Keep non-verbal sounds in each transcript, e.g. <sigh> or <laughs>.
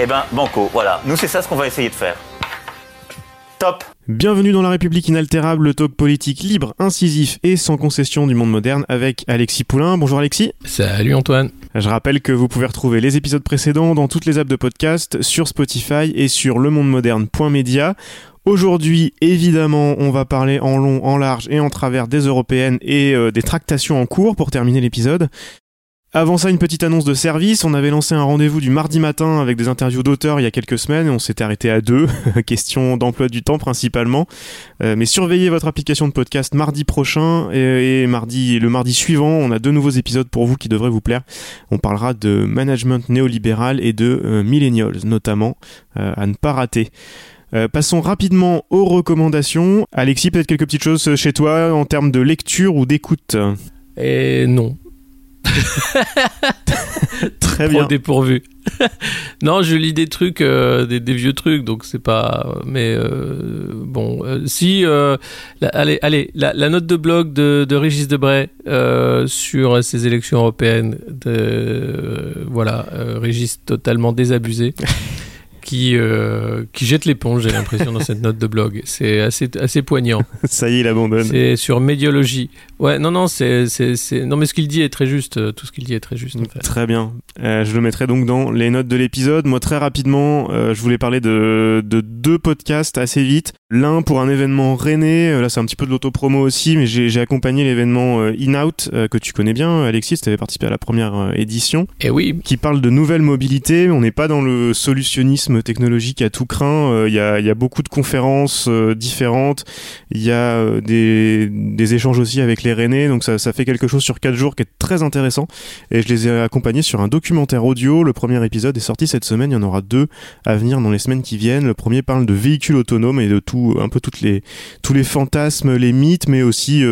Eh ben, banco, voilà. Nous, c'est ça ce qu'on va essayer de faire. Top Bienvenue dans La République inaltérable, le talk politique libre, incisif et sans concession du monde moderne avec Alexis Poulain. Bonjour Alexis. Salut Antoine. Je rappelle que vous pouvez retrouver les épisodes précédents dans toutes les apps de podcast, sur Spotify et sur lemondemoderne.media. Aujourd'hui, évidemment, on va parler en long, en large et en travers des européennes et euh, des tractations en cours pour terminer l'épisode. Avant ça, une petite annonce de service. On avait lancé un rendez-vous du mardi matin avec des interviews d'auteurs il y a quelques semaines et on s'était arrêté à deux. <laughs> Question d'emploi du temps principalement. Euh, mais surveillez votre application de podcast mardi prochain et, et mardi, le mardi suivant, on a deux nouveaux épisodes pour vous qui devraient vous plaire. On parlera de management néolibéral et de euh, millennials notamment euh, à ne pas rater. Euh, passons rapidement aux recommandations. Alexis, peut-être quelques petites choses chez toi en termes de lecture ou d'écoute? Et non. <laughs> Très Trop bien. dépourvu. <laughs> non, je lis des trucs, euh, des, des vieux trucs, donc c'est pas. Mais euh, bon, euh, si. la- allez, allez, la, la note de blog de, de Régis Debray sur ces élections européennes. De, voilà, Régis totalement désabusé. <laughs> Qui, euh, qui jette l'éponge, j'ai l'impression, dans cette note de blog. C'est assez, assez poignant. <laughs> Ça y est, il abandonne. C'est sur médiologie. Ouais, non, non, c'est, c'est, c'est- non, mais ce qu'il dit est très juste. euh, Tout ce qu'il dit est très juste. En fait. Très bien. Euh, je le mettrai donc dans les notes de l'épisode. Moi, très rapidement, euh, je voulais parler de, de deux podcasts assez vite. L'un pour un événement René. Euh, Là, c'est un petit peu de l'autopromo aussi, mais j'ai accompagné l'événement In-Out, euh, que tu connais bien, Alexis. Tu avais participé à la première édition, Et oui, qui parle de nouvelles mobilités. On n'est pas dans le solutionnisme technologique à tout craint. Euh, Il y, a, beaucoup de conférences euh, différentes. Il y a euh, des, échanges aussi avec les Rennais. Donc, ça, fait quelque chose sur quatre jours qui est très intéressant et je les ai accompagnés sur un documentaire audio. Le premier épisode est sorti cette semaine, il y en aura deux à venir dans les semaines qui viennent. Le premier parle de véhicules autonomes et de tout, un peu toutes les, tous les fantasmes, les mythes, mais aussi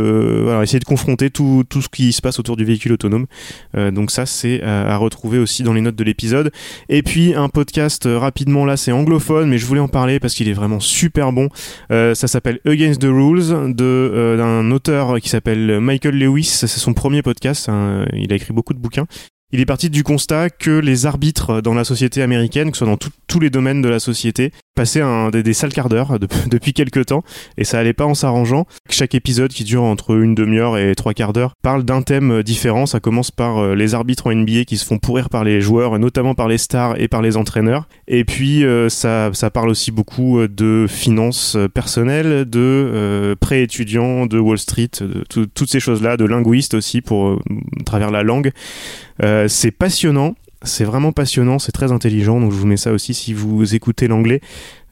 essayer de confronter tout, tout ce qui se passe autour du véhicule autonome. Donc ça, c'est à, à retrouver aussi dans les notes de l'épisode. Et puis un podcast euh, là, c'est anglophone, mais je voulais en parler parce qu'il est vraiment super bon. Euh, ça s'appelle Against the Rules euh, d'un auteur qui s'appelle Michael Lewis. C'est son premier podcast. hein. Il a écrit beaucoup de bouquins. Il est parti du constat que les arbitres dans la société américaine, que ce soit dans tous les domaines de la société, passaient un, des, des sales quarts d'heure de- <laughs> depuis quelques temps et ça allait pas en s'arrangeant. Chaque épisode qui dure entre une demi-heure et trois quarts d'heure parle d'un thème différent. Ça commence par euh, les arbitres en NBA qui se font pourrir par les joueurs, notamment par les stars et par les entraîneurs. Et puis euh, ça, ça parle aussi beaucoup euh, de finances euh, personnelles, de euh, prêts étudiants, de Wall Street, toutes ces choses-là, de linguistes aussi pour euh, à travers la langue. Euh, c'est passionnant. C'est vraiment passionnant, c'est très intelligent, donc je vous mets ça aussi si vous écoutez l'anglais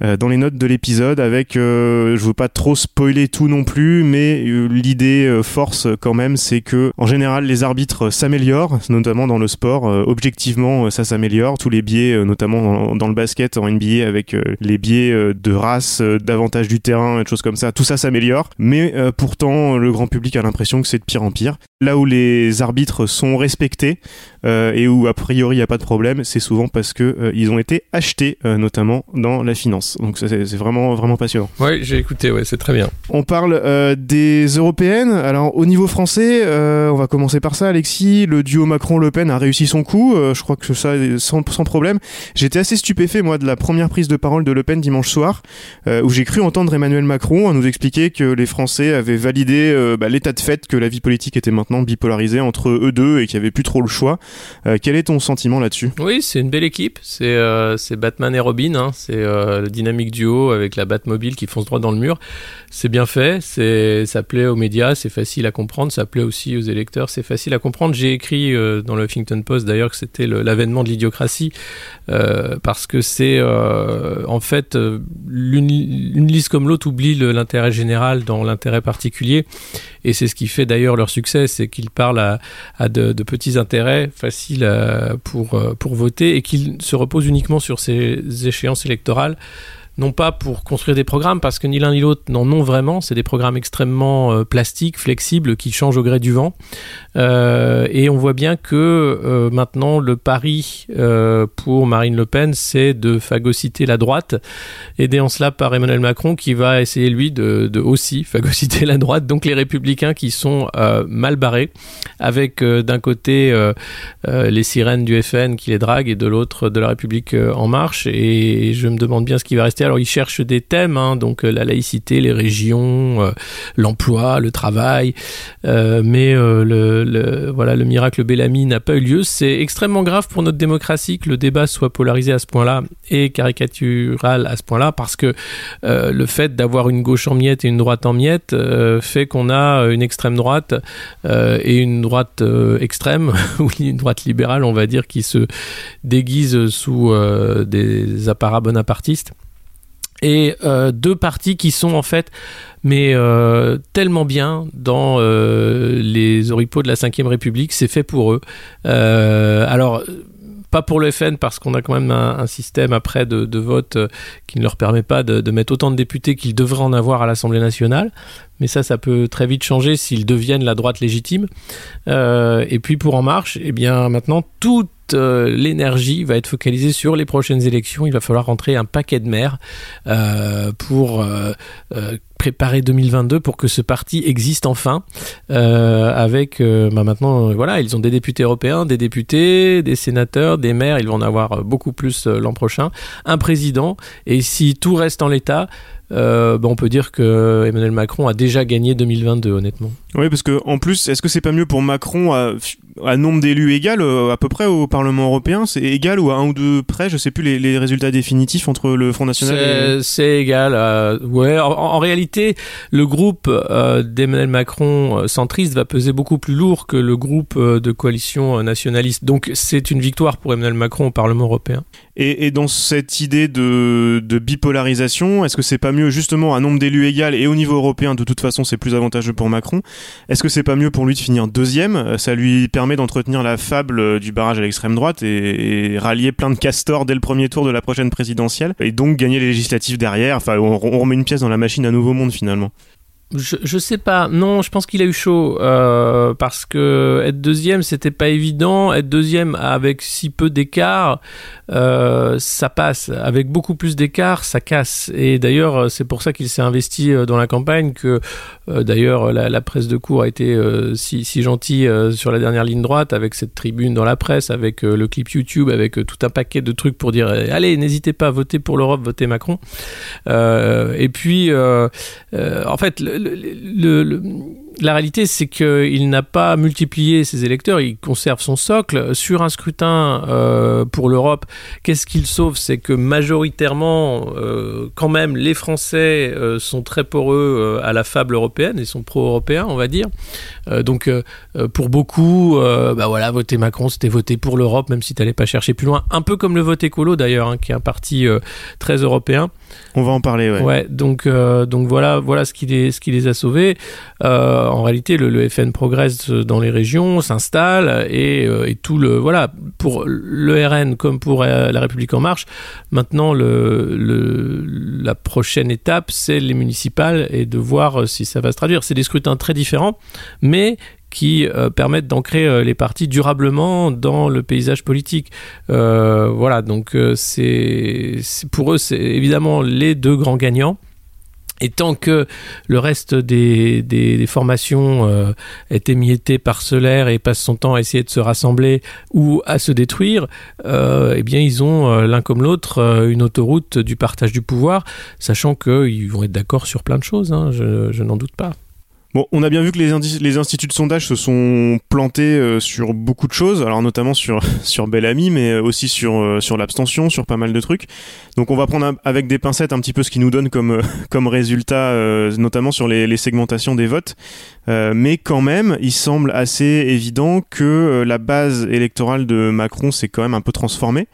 dans les notes de l'épisode avec, euh, je veux pas trop spoiler tout non plus, mais euh, l'idée euh, force quand même, c'est que en général les arbitres s'améliorent, notamment dans le sport, Euh, objectivement euh, ça s'améliore, tous les biais, euh, notamment dans, le basket en NBA avec euh, les biais euh, de race, euh, d'avantage du terrain, et des choses comme ça, tout ça s'améliore, mais euh, pourtant le grand public a l'impression que c'est de pire en pire. Là où les arbitres sont respectés euh, et où a priori il n'y a pas de problème, c'est souvent parce que euh, ils ont été achetés, euh, notamment dans la finance. Donc c'est vraiment vraiment passionnant. ouais, j'ai écouté, ouais, c'est très bien. On parle euh, des européennes. Alors au niveau français, euh, on va commencer par ça, Alexis. Le duo Macron-Le Pen a réussi son coup. Euh, je crois que ça sans, sans problème. J'étais assez stupéfait moi de la première prise de parole de Le Pen dimanche soir, où j'ai cru entendre Emmanuel Macron à nous expliquer que les Français avaient validé bah, l'état de fait que la vie politique était maintenant bipolarisée entre eux deux et qu'il n'y avait plus trop le choix. Quel est ton sentiment là-dessus? Oui, c'est une belle équipe. C'est, Batman et Robin. hein. C'est le dynamique duo avec la Batmobile qui fonce droit dans le mur. C'est bien fait, c'est ça plaît aux médias, c'est facile à comprendre, ça plaît aussi aux électeurs, c'est facile à comprendre. J'ai écrit euh, dans le Huffington Post d'ailleurs que c'était l'avènement de l'idiocratie euh, parce que c'est euh, en fait une, une liste comme l'autre oublie l'intérêt général dans l'intérêt particulier et c'est ce qui fait d'ailleurs leur succès, c'est qu'ils parlent à, de, petits intérêts faciles pour, pour voter et qu'ils se reposent uniquement sur ces échéances électorales non pas pour construire des programmes, parce que ni l'un ni l'autre n'en ont vraiment. C'est des programmes extrêmement euh, plastiques, flexibles, qui changent au gré du vent. Euh, et on voit bien que euh, maintenant, le pari pour Marine Le Pen, c'est de phagocyter la droite, aidé en cela par Emmanuel Macron, qui va essayer, lui, de, aussi <laughs> phagocyter la droite. Donc les républicains qui sont mal barrés, avec d'un côté les sirènes du FN qui les draguent, et de l'autre de la République en marche. Et je me demande bien ce qui va rester alors ils cherchent des thèmes, hein, donc euh, la laïcité, les régions, euh, l'emploi, le travail, euh, mais le, voilà le miracle Bellamy n'a pas eu lieu. C'est extrêmement grave pour notre démocratie que le débat soit polarisé à ce point-là et caricatural à ce point-là, parce que le fait d'avoir une gauche en miettes et une droite en miettes fait qu'on a une extrême droite et une droite extrême <laughs> ou une droite libérale, on va dire, qui se déguise sous des apparats bonapartistes et euh, deux partis qui sont en fait mais euh, tellement bien dans euh, les oripeaux de la Ve République, c'est fait pour eux. alors pas pour le FN parce qu'on a quand même un, système après de, vote qui ne leur permet pas de, mettre autant de députés qu'ils devraient en avoir à l'Assemblée nationale. Mais ça, ça peut très vite changer s'ils deviennent la droite légitime. et puis pour En Marche, eh bien maintenant tout euh, l'énergie va être focalisée sur les prochaines élections. Il va falloir rentrer un paquet de maires euh, pour euh, préparer 2022 pour que ce parti existe enfin. avec bah, maintenant, voilà, ils ont des députés européens, des députés, des sénateurs, des maires. Ils vont en avoir beaucoup plus l'an prochain. Un président. Et si tout reste en l'état, bah, on peut dire que Emmanuel Macron a déjà gagné 2022, honnêtement. Oui, parce que en plus, est-ce que c'est pas mieux pour Macron à, à nombre d'élus égal euh, à peu près au Parlement européen? C'est égal ou à un ou deux près? Je sais plus les, les résultats définitifs entre le Front National. C'est égal. Euh, ouais. En, réalité, le groupe euh, d'Emmanuel Macron centriste va peser beaucoup plus lourd que le groupe de coalition nationaliste. Donc, c'est une victoire pour Emmanuel Macron au Parlement européen. Et, et dans cette idée de, de bipolarisation, est-ce que c'est pas mieux justement à nombre d'élus égal et au niveau européen De toute façon, c'est plus avantageux pour Macron. Est-ce que c'est pas mieux pour lui de finir deuxième? Euh, Ça lui permet d'entretenir la fable euh, du barrage à l'extrême droite et, rallier plein de castors dès le premier tour de la prochaine présidentielle et donc gagner les législatives derrière. Enfin, on, on remet une pièce dans la machine à nouveau finalement. Je, sais pas. Non, je pense qu'il a eu chaud euh, parce que être deuxième, c'était pas évident. Être deuxième avec si peu d'écart, euh, ça passe. Avec beaucoup plus d'écart, ça casse. Et d'ailleurs, c'est pour ça qu'il s'est investi euh, dans la campagne. Que euh, d'ailleurs, la, presse de cour a été euh, si, si gentille sur la dernière ligne droite avec cette tribune dans la presse, avec le clip YouTube, avec tout un paquet de trucs pour dire allez, n'hésitez pas à voter pour l'Europe, votez Macron. et puis, en fait. Le, la réalité, c'est qu'il n'a pas multiplié ses électeurs, il conserve son socle. Sur un scrutin euh, pour l'Europe, qu'est-ce qu'il sauve? C'est que majoritairement, euh, quand même, les Français euh, sont très poreux à la fable européenne et sont pro-européens, on va dire. donc, pour beaucoup, bah voilà, voter Macron, c'était voter pour l'Europe, même si tu n'allais pas chercher plus loin. Un peu comme le vote écolo, d'ailleurs, hein, qui est un parti très européen. On va en parler, ouais. Ouais, donc, donc voilà, voilà ce qui les, ce qui les a sauvés. Euh, en réalité, le, FN progresse dans les régions, s'installe et, euh, tout le voilà pour le RN comme pour euh, la République en marche. Maintenant, la prochaine étape, c'est les municipales et de voir si ça va se traduire. C'est des scrutins très différents, mais qui permettent d'ancrer les partis durablement dans le paysage politique. Euh, voilà, donc c'est pour eux, c'est évidemment les deux grands gagnants. Et tant que le reste des, formations euh, est émietté, parcellaire et passe son temps à essayer de se rassembler ou à se détruire, euh, eh bien ils ont euh, l'un comme l'autre une autoroute du partage du pouvoir, sachant qu'ils vont être d'accord sur plein de choses, hein, je n'en doute pas. Bon, on a bien vu que les, instituts de sondage se sont plantés euh, sur beaucoup de choses, alors notamment sur <laughs> sur Bellamy, mais aussi sur euh, sur l'abstention, sur pas mal de trucs. Donc on va prendre avec des pincettes un petit peu ce qui nous donne comme euh, <laughs> résultat, notamment sur les, segmentations des votes. mais quand même, il semble assez évident que la base électorale de Macron s'est quand même un peu transformée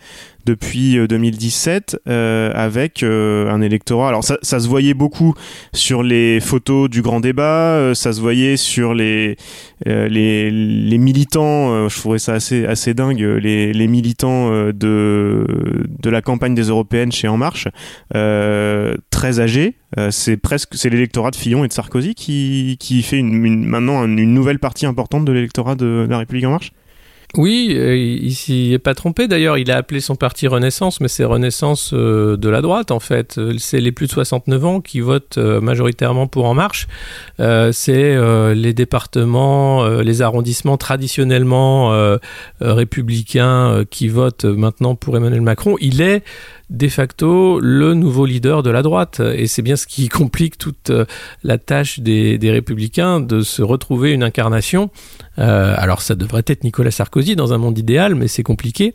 depuis 2017 euh, euh, avec euh, un électorat. Alors ça, se voyait beaucoup sur les photos du grand débat, ça se voyait sur les les, les, militants. je trouvais ça assez assez dingue. Les, les militants de de la campagne des européennes chez En Marche, très âgés. c'est presque c'est l'électorat de Fillon et de Sarkozy qui qui fait une, maintenant une nouvelle partie importante de l'électorat de la République En Marche. Oui, euh, il s'y est pas trompé d'ailleurs. Il a appelé son parti Renaissance, mais c'est Renaissance euh, de la droite en fait. C'est les plus de 69 ans qui votent euh, majoritairement pour En Marche. c'est les départements, les arrondissements traditionnellement républicains qui votent maintenant pour Emmanuel Macron. Il est de facto le nouveau leader de la droite. Et c'est bien ce qui <laughs> complique toute la tâche des, républicains de se retrouver une incarnation. Euh, alors ça devrait être Nicolas Sarkozy dans un monde idéal, mais c'est compliqué.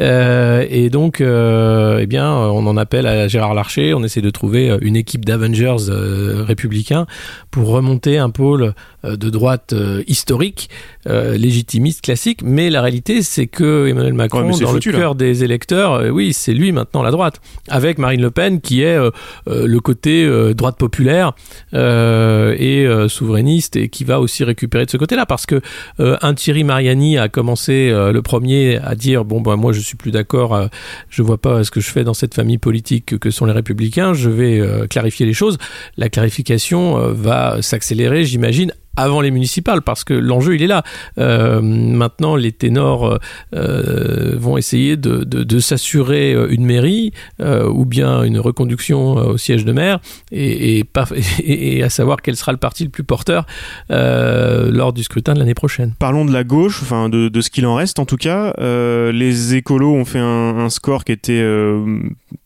Euh, et donc, eh bien, on en appelle à Gérard Larcher, on essaie de trouver une équipe d'Avengers républicains pour remonter un pôle de droite historique, légitimiste, classique. Mais la réalité, c'est que Emmanuel Macron, dans le cœur des électeurs, oui, c'est lui maintenant la droite, avec Marine Le Pen qui est euh, euh, le côté euh, droite populaire et souverainiste et qui va aussi récupérer de ce côté-là, parce que un Thierry Mariani a commencé le premier à dire bon ben moi je suis plus d'accord, je vois pas ce que je fais dans cette famille politique que sont les républicains, je vais clarifier les choses. La clarification va s'accélérer, j'imagine, avant les municipales parce que l'enjeu il est là. Euh, maintenant, les ténors euh, vont essayer de, de, de s'assurer euh, une mairie euh, ou bien une reconduction euh, au siège de maire et, et, pas, <laughs> et, à savoir quel sera le parti le plus porteur lors du scrutin de l'année prochaine. Parlons de la gauche, enfin de, de ce qu'il en reste en tout cas. les écolos ont fait un, un score qui était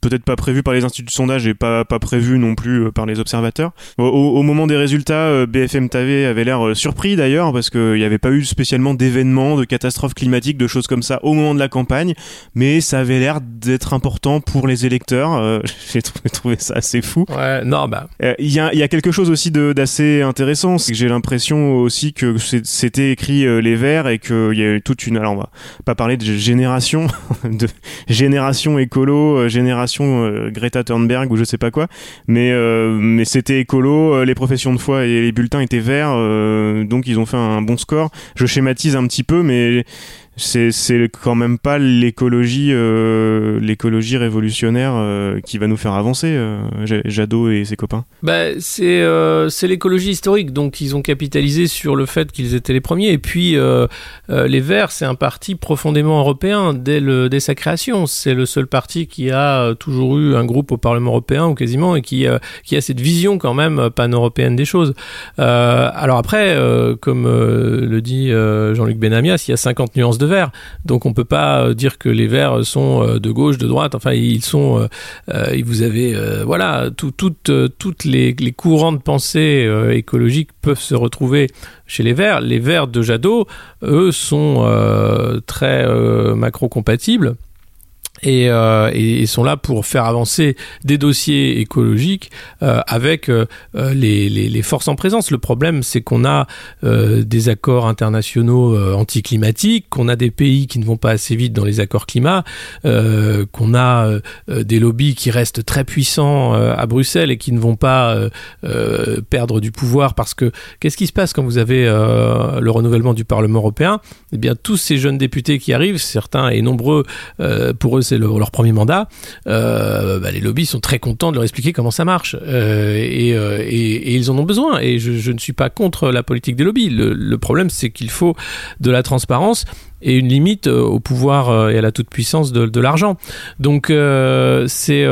peut-être pas prévu par les instituts de sondage et pas, pas prévu non plus par les observateurs. Au, au moment des résultats, BFM TV avait l'air euh, surpris d'ailleurs parce qu'il n'y avait pas eu spécialement d'événements, de catastrophes climatiques, de choses comme ça au moment de la campagne, mais ça avait l'air d'être important pour les électeurs. Euh, <laughs> j'ai trouvé, ça assez fou. Ouais, non, bah. Euh, il y, a, y, a, quelque chose aussi d'assez intéressant, c'est que j'ai l'impression aussi que c'était écrit les Verts et qu'il y a eu toute une. Alors on va pas parler de génération, <laughs> de génération écolo, génération Greta Thunberg ou je sais pas quoi, mais mais c'était écolo, les professions de foi et les bulletins étaient verts euh, donc ils ont fait un bon score. Je schématise un petit peu, mais c'est quand même pas l'écologie euh, révolutionnaire euh, qui va nous faire avancer euh, Jadot et ses copains. Bah, c'est l'écologie historique. Donc ils ont capitalisé sur le fait qu'ils étaient les premiers. Et puis les Verts c'est un parti profondément européen dès sa création. C'est le seul parti qui a toujours eu un groupe au Parlement européen ou quasiment et qui qui a cette vision quand même pan-européenne des choses. Alors après comme le dit Jean-Luc Benamias il y a 50 nuances de Donc on peut pas euh, dire que les verts sont euh, de gauche, de droite. Enfin, ils sont. Euh, vous avez voilà, toutes toutes les, courants de pensée écologiques peuvent se retrouver chez les verts. Les verts de Jadot, eux, sont très macro-compatibles euh, et, et, sont là pour faire avancer des dossiers écologiques euh, avec euh, les, les, les, forces en présence. Le problème, c'est qu'on a des accords internationaux anticlimatiques, qu'on a des pays qui ne vont pas assez vite dans les accords climat, qu'on a des lobbies qui restent très puissants à Bruxelles et qui ne vont pas perdre du pouvoir parce que qu'est-ce qui se passe quand vous avez le renouvellement du Parlement européen? Eh bien, tous ces jeunes députés qui arrivent, certains et nombreux, pour eux c'est leur premier mandat, euh, bah, les lobbies sont très contents de leur expliquer comment ça marche. Euh, euh, et, ils en ont besoin. Et je, ne suis pas contre la politique des lobbies. Le, problème, c'est qu'il faut de la transparence et une limite au pouvoir et à la toute-puissance de, l'argent. Donc, c'est,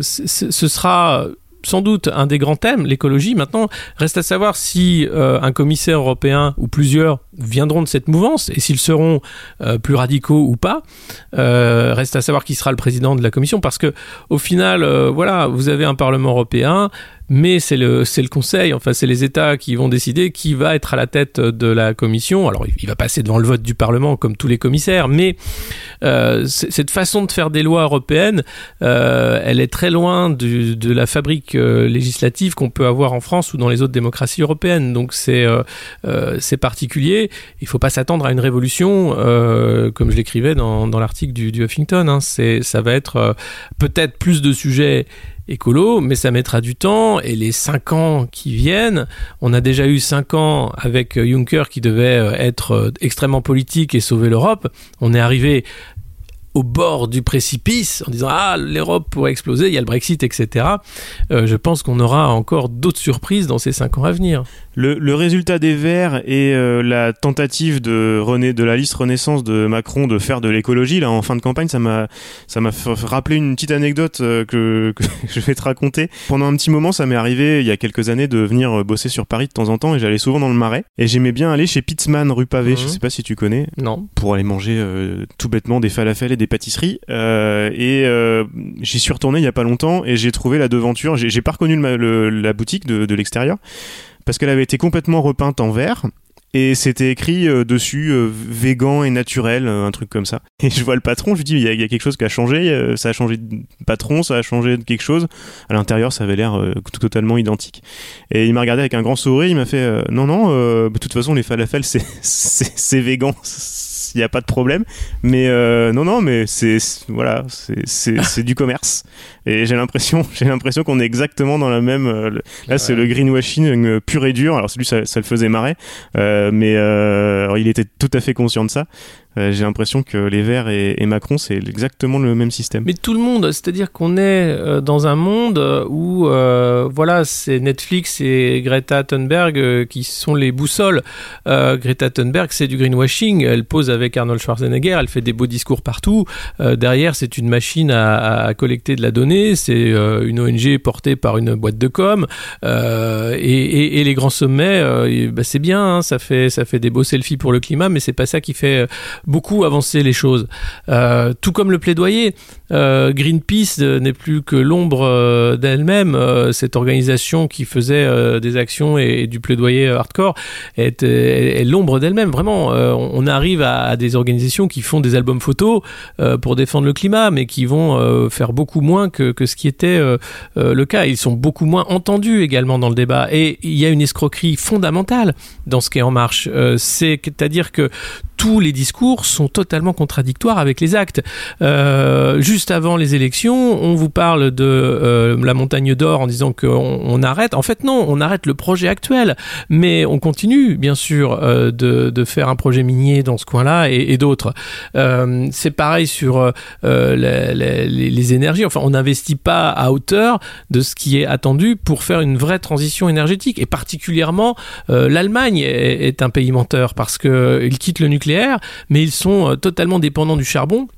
ce sera sans doute un des grands thèmes, l'écologie. Maintenant, reste à savoir si euh, un commissaire européen ou plusieurs viendront de cette mouvance et s'ils seront euh, plus radicaux ou pas. Euh, reste à savoir qui sera le président de la commission parce que au final, voilà, vous avez un Parlement européen mais c'est le le Conseil, enfin c'est les États qui vont décider qui va être à la tête de la Commission. Alors il va passer devant le vote du Parlement comme tous les commissaires, mais euh, cette façon de faire des lois européennes, euh, elle est très loin du, de la fabrique euh, législative qu'on peut avoir en France ou dans les autres démocraties européennes. Donc c'est euh, euh, c'est particulier. Il faut pas s'attendre à une révolution, comme je l'écrivais dans, dans l'article du, du Huffington. Hein. Ça va être peut-être plus de sujets écolo, mais ça mettra du temps et les cinq ans qui viennent, on a déjà eu cinq ans avec euh, Juncker qui devait euh, être euh, extrêmement politique et sauver l'Europe. On est arrivé au bord du précipice en disant ah l'Europe pourrait exploser, il y a le Brexit, etc. je pense qu'on aura encore d'autres surprises dans ces cinq ans à venir. Le, résultat des Verts et euh, la tentative de René, de la liste Renaissance de Macron de faire de l'écologie là en fin de campagne, ça m'a ça m'a rappelé une petite anecdote euh, que, <laughs> que, je vais te raconter. Pendant un petit moment, ça m'est arrivé il y a quelques années de venir bosser sur Paris de temps en temps et j'allais souvent dans le Marais et j'aimais bien aller chez Pitzman rue Pavé. Je mhm. sais pas si tu connais. Non. Pour aller manger euh, tout bêtement des falafels et des pâtisseries. et j'y suis retourné il y a pas longtemps et j'ai trouvé la devanture. J'ai pas reconnu la boutique de, l'extérieur parce qu'elle avait été complètement repeinte en vert. Et c'était écrit euh, dessus euh, végan et naturel, euh, un truc comme ça. <laughs> Et je vois le patron, je lui dis, il y, a quelque chose qui a changé, ça a changé de patron, ça a changé de quelque chose. À l'intérieur, ça avait l'air totalement identique. Et il m'a regardé avec un grand sourire, il m'a fait, non, non, de toute façon, les falafels, c'est <laughs> végan, il n'y a pas de problème. Mais non, non, mais c'est voilà, c'est <laughs> du commerce. Et j'ai l'impression, <laughs> j'ai l'impression qu'on est exactement dans la même. Euh, là, c'est le greenwashing euh, pur et dur. Alors celui, ça, ça le faisait marrer, euh, mais alors, il était tout à fait conscient de ça. J'ai l'impression que les Verts et, Macron, c'est exactement le même système. Mais tout le monde, c'est-à-dire qu'on est dans un monde où, voilà, c'est Netflix et Greta Thunberg qui sont les boussoles. Greta Thunberg, c'est du greenwashing. Elle pose avec Arnold Schwarzenegger, elle fait des beaux discours partout. derrière, c'est une machine à, collecter de la donnée c'est euh, une ONG portée par une boîte de com. Euh, et, les grands sommets, euh, bah, c'est bien, hein, ça fait ça fait des beaux selfies pour le climat, mais c'est pas ça qui fait beaucoup avancer les choses. tout comme le plaidoyer, Greenpeace n'est plus que l'ombre d'elle-même. cette organisation qui faisait des actions et, du plaidoyer hardcore est, l'ombre d'elle-même. Vraiment, on arrive à, des organisations qui font des albums photos pour défendre le climat, mais qui vont faire beaucoup moins que que, ce qui était euh, euh, le cas. Ils sont beaucoup moins entendus également dans le débat. Et il y a une escroquerie fondamentale dans ce qui est en marche. Euh, c'est-à-dire que tous les discours sont totalement contradictoires avec les actes. Euh, juste avant les élections, on vous parle de euh, la montagne d'or en disant qu'on on arrête. En fait, non, on arrête le projet actuel, mais on continue, bien sûr, euh, de, faire un projet minier dans ce coin-là et, d'autres. C'est pareil sur les, énergies. Enfin, on n'investit pas à hauteur de ce qui est attendu pour faire une vraie transition énergétique. Et particulièrement, l'Allemagne est un pays menteur parce qu'il quitte le nucléaire mais ils sont euh, totalement dépendants du charbon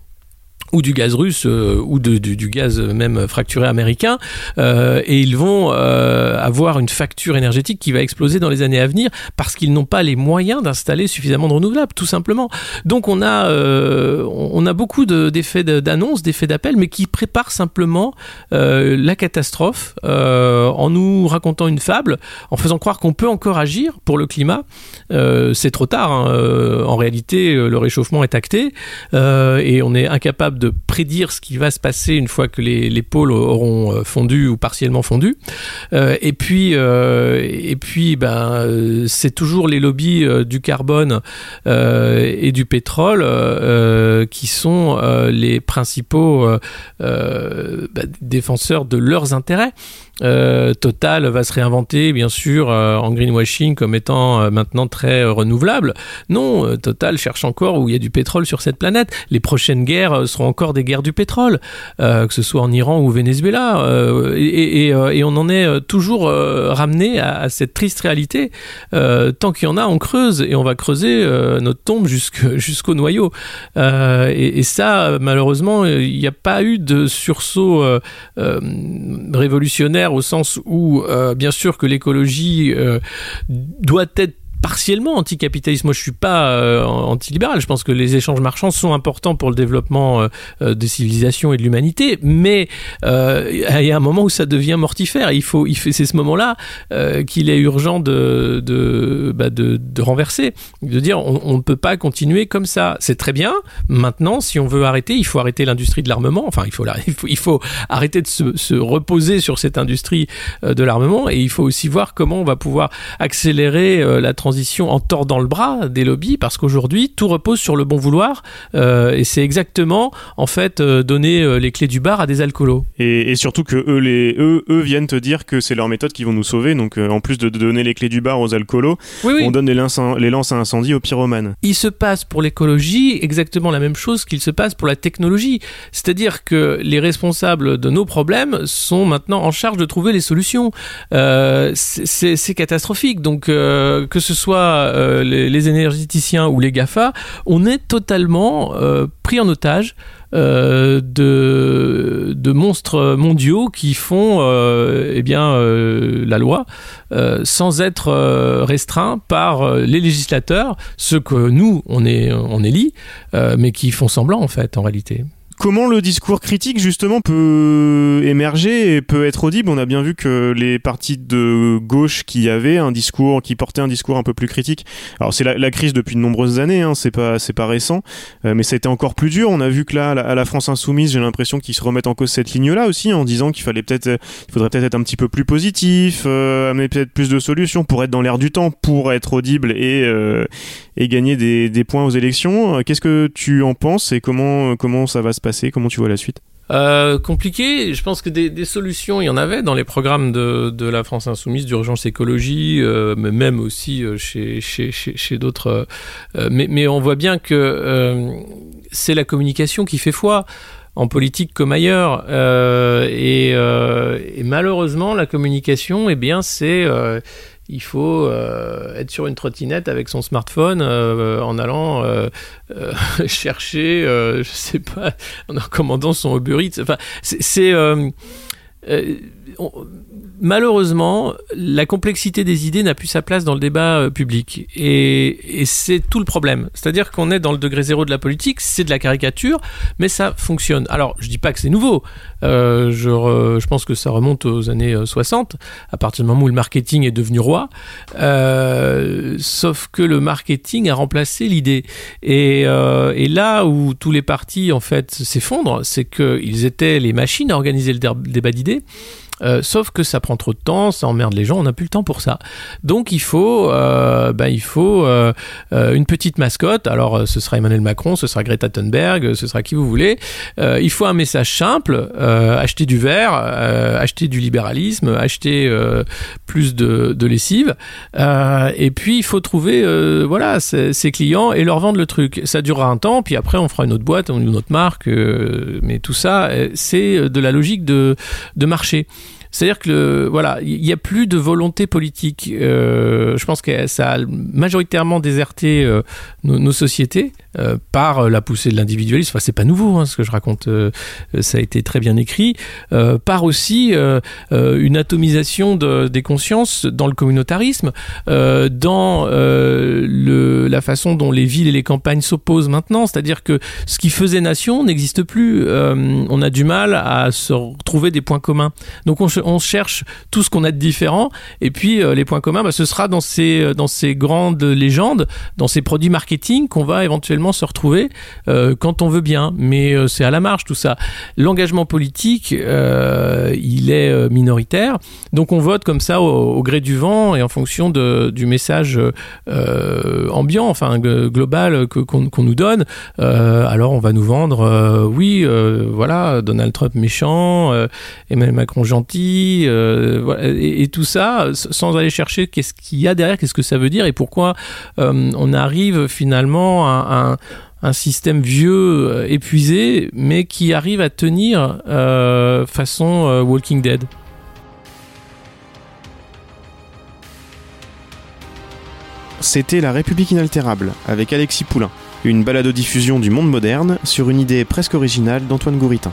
ou du gaz russe euh, ou de, du, gaz même fracturé américain euh, et ils vont euh, avoir une facture énergétique qui va exploser dans les années à venir parce qu'ils n'ont pas les moyens d'installer suffisamment de renouvelables tout simplement donc on a on a beaucoup d'effets d'annonce d'effets d'appel mais qui préparent simplement la catastrophe en nous racontant une fable en faisant croire qu'on peut encore agir pour le climat c'est trop tard hein. en réalité le réchauffement est acté et on est incapable de prédire ce qui va se passer une fois que les, les pôles auront euh, fondu ou partiellement fondu. Euh, et puis, euh, et puis, ben, c'est toujours les lobbies du carbone et du pétrole qui sont les principaux ben, défenseurs de leurs intérêts. Total va se réinventer, bien sûr, en greenwashing comme étant maintenant très renouvelable. Non, Total cherche encore où il y a du pétrole sur cette planète. Les prochaines guerres seront encore des guerres du pétrole, que ce soit en Iran ou au Venezuela. Et, et, et, on en est toujours ramené à, cette triste réalité. tant qu'il y en a, on creuse et on va creuser notre tombe <laughs> jusqu'au noyau. Et, ça, malheureusement, il n'y a pas eu de sursaut révolutionnaire au sens où, euh, bien sûr, que l'écologie euh, doit être partiellement anticapitaliste. Moi, je suis pas euh, antilibéral. Je pense que les échanges marchands sont importants pour le développement euh, des civilisations et de l'humanité, mais il y a un moment où ça devient mortifère. Il faut, il fait, c'est ce moment-là qu'il est urgent de de, bah, de renverser, de dire on ne peut pas continuer comme ça. C'est très bien. Maintenant, si on veut arrêter, il faut arrêter l'industrie de l'armement. Enfin, il faut, il faut, il faut arrêter de se, se reposer sur cette industrie de l'armement et il faut aussi voir comment on va pouvoir accélérer la transition en tordant le bras des lobbies parce qu'aujourd'hui tout repose sur le bon vouloir euh, et c'est exactement en fait euh, donner euh, les clés du bar à des alcoolos. Et, surtout que eux, les, eux, eux viennent te dire que c'est leur méthode qui vont nous sauver. Donc en plus de donner les clés du bar aux alcoolos, on donne les lances, les lances à incendie aux pyromanes. Il se passe pour l'écologie exactement la même chose qu'il se passe pour la technologie. C'est-à-dire que les responsables de nos problèmes sont maintenant en charge de trouver les solutions. c'est catastrophique. Donc que ce soit euh, les, énergéticiens ou les GAFA, on est totalement euh, pris en otage euh, de, monstres mondiaux qui font eh la loi sans être restreints par les législateurs, ceux que nous, on, est, on élit, mais qui font semblant en fait en réalité comment le discours critique justement peut émerger et peut être audible On a bien vu que les partis de gauche qui avaient un discours, qui portaient un discours un peu plus critique. Alors c'est la, crise depuis de nombreuses années, hein, c'est pas c'est pas récent, euh, mais ça a été encore plus dur. On a vu que là, à la, France insoumise, j'ai l'impression qu'ils se remettent en cause cette ligne-là aussi, en disant qu'il fallait peut-être, il faudrait peut-être être un petit peu plus positif, euh, amener peut-être plus de solutions pour être dans l'air du temps, pour être audible et euh, et gagner des, des points aux élections. Qu'est-ce que tu en penses et comment comment ça va se passer? Comment tu vois la suite? Euh, compliqué. Je pense que des, solutions, il y en avait dans les programmes de, la France Insoumise, d'urgence écologie, euh, mais même aussi euh, chez, chez, d'autres. mais, on voit bien que c'est la communication qui fait foi en politique comme ailleurs. Et, et, malheureusement, la communication, eh bien, c'est il faut euh, être sur une trottinette avec son smartphone euh, en allant euh, <laughs> chercher, je sais pas, en commandant son Uber. Enfin, c'est malheureusement, la complexité des idées n'a plus sa place dans le débat euh, public. Et, c'est tout le problème. C'est-à-dire qu'on est dans le degré zéro de la politique, c'est de la caricature, mais ça fonctionne. Alors, je dis pas que c'est nouveau. Euh, je, pense que ça remonte aux années 60, euh, à partir du moment où le marketing est devenu roi. sauf que le marketing a remplacé l'idée. Et, et, là où tous les partis, en fait, s'effondrent, c'est qu'ils étaient les machines à organiser le débat d'idées idées. Euh, sauf que ça prend trop de temps, ça emmerde les gens, on n'a plus le temps pour ça. Donc il faut, euh, bah, il faut euh, une petite mascotte. Alors ce sera Emmanuel Macron, ce sera Greta Thunberg, ce sera qui vous voulez. il faut un message simple acheter du verre, acheter du libéralisme, acheter plus de, lessive. et puis il faut trouver voilà ses, clients et leur vendre le truc. Ça durera un temps, puis après on fera une autre boîte, une autre marque. mais tout ça, c'est de la logique de marché. C'est-à-dire que voilà, il n'y a plus de volonté politique. Euh, je pense que ça a majoritairement déserté euh, nos, sociétés euh, par la poussée de l'individualisme. Enfin, c'est pas nouveau hein, ce que je raconte. ça a été très bien écrit. par aussi une atomisation de, des consciences dans le communautarisme, dans la façon dont les villes et les campagnes s'opposent maintenant. C'est-à-dire que ce qui faisait nation n'existe plus. on a du mal à se retrouver des points communs. Donc on, on cherche tout ce qu'on a de différent. Et puis euh, les points communs, bah, ce sera dans ces, euh, dans ces grandes légendes, dans ces produits marketing qu'on va éventuellement se retrouver euh, quand on veut bien. Mais c'est à la marge tout ça. L'engagement politique, il est minoritaire. Donc on vote comme ça au, gré du vent et en fonction de, du message ambiant, enfin global qu'on nous donne. alors on va nous vendre, oui, voilà, Donald Trump méchant, Emmanuel Macron gentil euh, et, tout ça sans aller chercher qu'est-ce qu'il y a derrière, qu'est-ce que ça veut dire et pourquoi euh, on arrive finalement à, un système vieux, euh, épuisé, mais qui arrive à tenir façon Walking Dead. C'était La République inaltérable avec Alexis Poulain, une balado-diffusion du monde moderne sur une idée presque originale d'Antoine Gouritin.